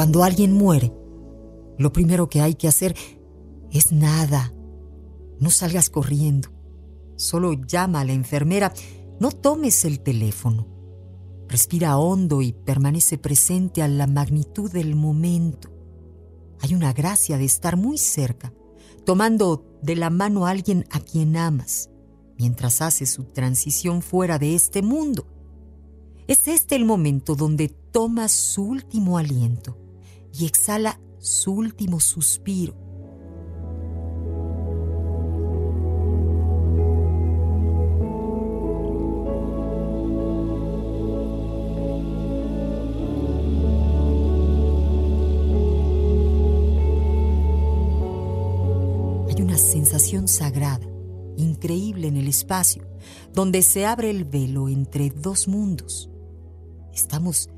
Cuando alguien muere, lo primero que hay que hacer es nada. No salgas corriendo. Solo llama a la enfermera. No tomes el teléfono. Respira hondo y permanece presente a la magnitud del momento. Hay una gracia de estar muy cerca, tomando de la mano a alguien a quien amas, mientras hace su transición fuera de este mundo. Es este el momento donde toma su último aliento y exhala su último suspiro sensación sagrada, increíble en el espacio, donde se abre el velo entre dos mundos. Estamos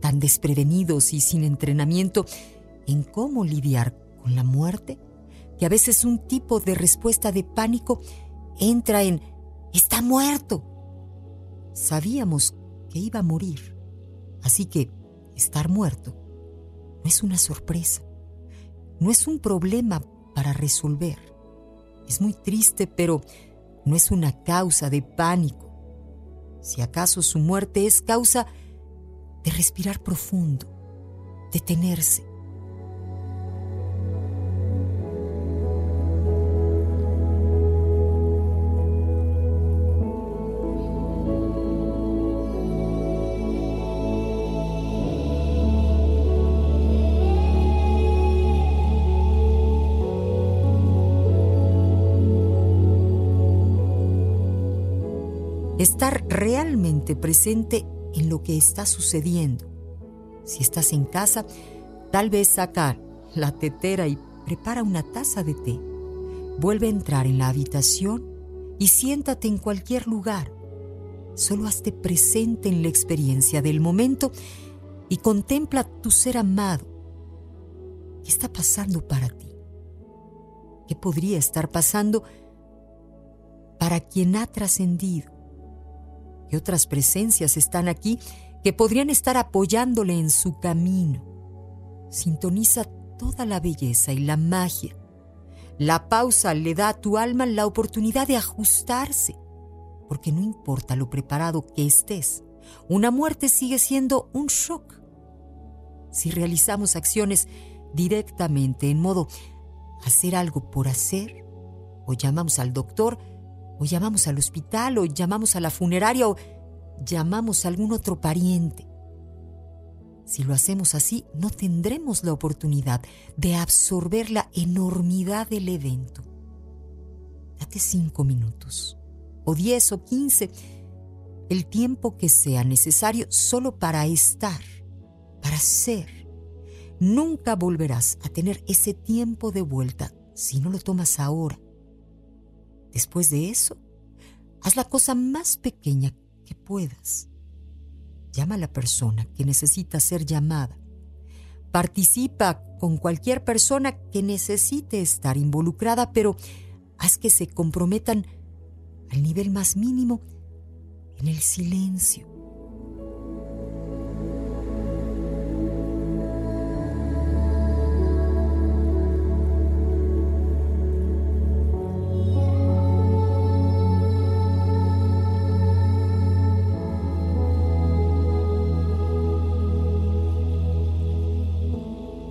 tan desprevenidos y sin entrenamiento en cómo lidiar con la muerte, que a veces un tipo de respuesta de pánico entra en está muerto. Sabíamos que iba a morir, así que estar muerto no es una sorpresa, no es un problema para resolver. Es muy triste, pero no es una causa de pánico. Si acaso su muerte es causa de respirar profundo, detenerse, estar realmente presente en lo que está sucediendo. Si estás en casa, tal vez saca la tetera y prepara una taza de té. Vuelve a entrar en la habitación y siéntate en cualquier lugar. Solo hazte presente en la experiencia del momento y contempla tu ser amado. ¿Qué está pasando para ti? ¿Qué podría estar pasando para quien ha trascendido? Y otras presencias están aquí que podrían estar apoyándole en su camino. Sintoniza toda la belleza y la magia. La pausa le da a tu alma la oportunidad de ajustarse, porque no importa lo preparado que estés, una muerte sigue siendo un shock. Si realizamos acciones directamente en modo hacer algo por hacer, o llamamos al doctor, o llamamos al hospital, o llamamos a la funeraria, o llamamos a algún otro pariente. Si lo hacemos así, no tendremos la oportunidad de absorber la enormidad del evento. Date cinco minutos, o diez o quince, el tiempo que sea necesario solo para estar, para ser. Nunca volverás a tener ese tiempo de vuelta si no lo tomas ahora. Después de eso, haz la cosa más pequeña que puedas. Llama a la persona que necesita ser llamada. Participa con cualquier persona que necesite estar involucrada, pero haz que se comprometan al nivel más mínimo en el silencio.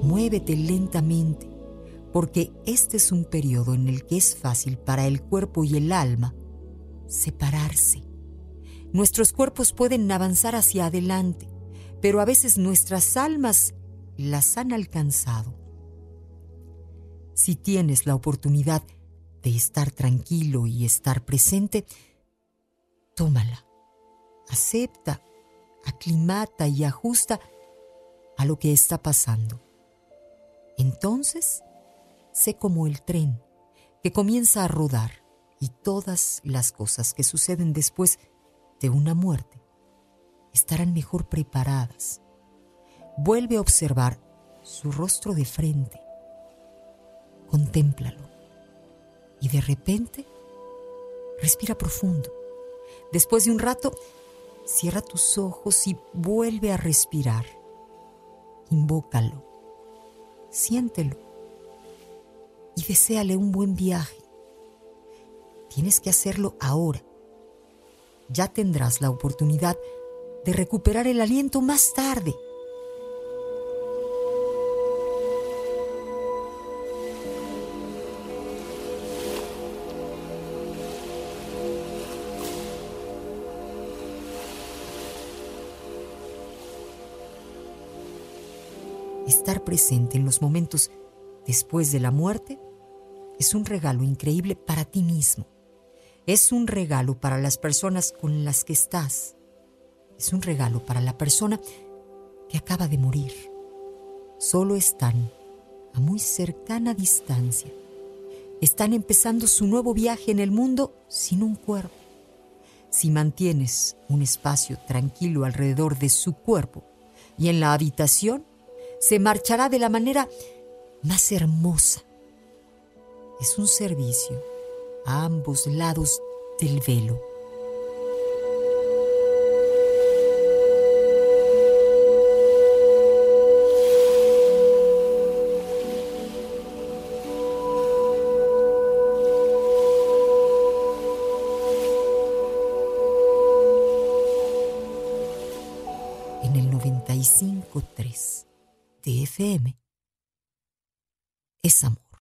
Muévete lentamente, porque este es un periodo en el que es fácil para el cuerpo y el alma separarse. Nuestros cuerpos pueden avanzar hacia adelante, pero a veces nuestras almas las han alcanzado. Si tienes la oportunidad de estar tranquilo y estar presente, tómala. Acepta, aclimata y ajusta a lo que está pasando. Entonces, sé como el tren que comienza a rodar y todas las cosas que suceden después de una muerte estarán mejor preparadas. Vuelve a observar su rostro de frente. Contémplalo. Y de repente, respira profundo. Después de un rato, cierra tus ojos y vuelve a respirar. Invócalo siéntelo y deséale un buen viaje. Tienes que hacerlo ahora. Ya tendrás la oportunidad de recuperar el aliento más tarde. Estar presente en los momentos después de la muerte es un regalo increíble para ti mismo. Es un regalo para las personas con las que estás. Es un regalo para la persona que acaba de morir. Solo están a muy cercana distancia. Están empezando su nuevo viaje en el mundo sin un cuerpo. Si mantienes un espacio tranquilo alrededor de su cuerpo y en la habitación, se marchará de la manera más hermosa. Es un servicio a ambos lados del velo. En el 95.3 de FM es amor.